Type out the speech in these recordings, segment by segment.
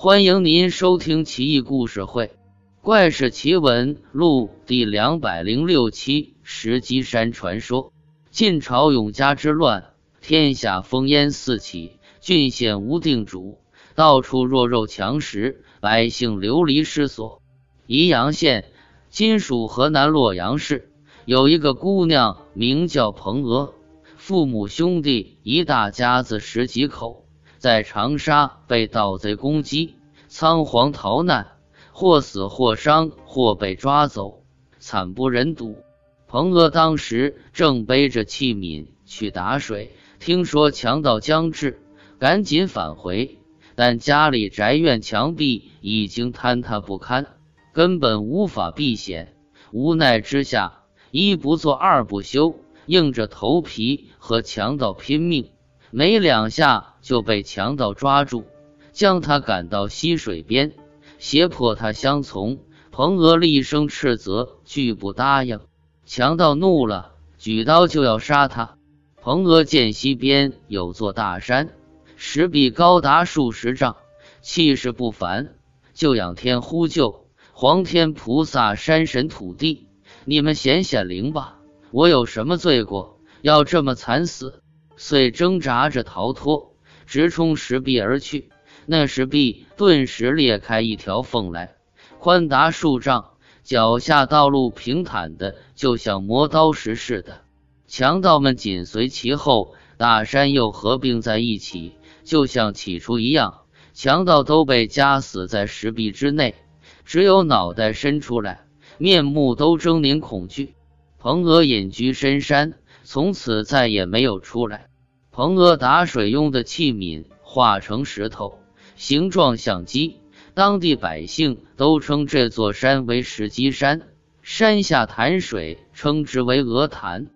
欢迎您收听《奇异故事会·怪事奇闻录》第两百零六期《石矶山传说》。晋朝永嘉之乱，天下烽烟四起，郡县无定主，到处弱肉强食，百姓流离失所。宜阳县（今属河南洛阳市）有一个姑娘，名叫彭娥。父母兄弟一大家子十几口，在长沙被盗贼攻击，仓皇逃难，或死或伤，或被抓走，惨不忍睹。彭娥当时正背着器皿去打水，听说强盗将至，赶紧返回，但家里宅院墙壁已经坍塌不堪，根本无法避险。无奈之下，一不做二不休。硬着头皮和强盗拼命，没两下就被强盗抓住，将他赶到溪水边，胁迫他相从。彭娥厉声斥责，拒不答应。强盗怒了，举刀就要杀他。彭娥见溪边有座大山，石壁高达数十丈，气势不凡，就仰天呼救：“皇天菩萨、山神土地，你们显显灵吧！”我有什么罪过，要这么惨死？遂挣扎着逃脱，直冲石壁而去。那石壁顿时裂开一条缝来，宽达数丈，脚下道路平坦的，就像磨刀石似的。强盗们紧随其后，大山又合并在一起，就像起初一样。强盗都被夹死在石壁之内，只有脑袋伸出来，面目都狰狞恐惧。彭娥隐居深山，从此再也没有出来。彭娥打水用的器皿化成石头，形状像鸡，当地百姓都称这座山为石鸡山。山下潭水称之为鹅潭。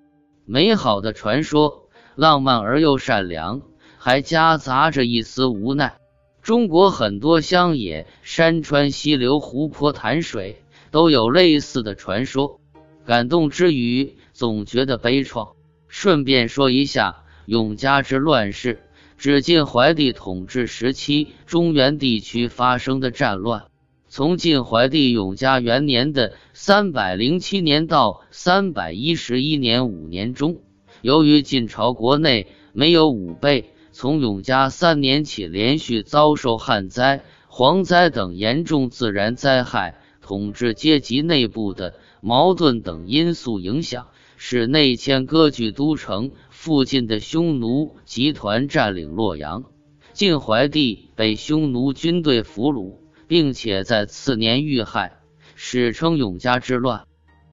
美好的传说，浪漫而又善良，还夹杂着一丝无奈。中国很多乡野、山川、溪流、湖泊、潭水都有类似的传说。感动之余，总觉得悲怆。顺便说一下永嘉之乱事，指晋怀帝统治时期中原地区发生的战乱。从晋怀帝永嘉元年的三百零七年到三百一十一年五年中，由于晋朝国内没有武备，从永嘉三年起连续遭受旱灾、蝗灾等严重自然灾害，统治阶级内部的。矛盾等因素影响，使内迁割据都城附近的匈奴集团占领洛阳。晋怀帝被匈奴军队俘虏，并且在次年遇害，史称永嘉之乱。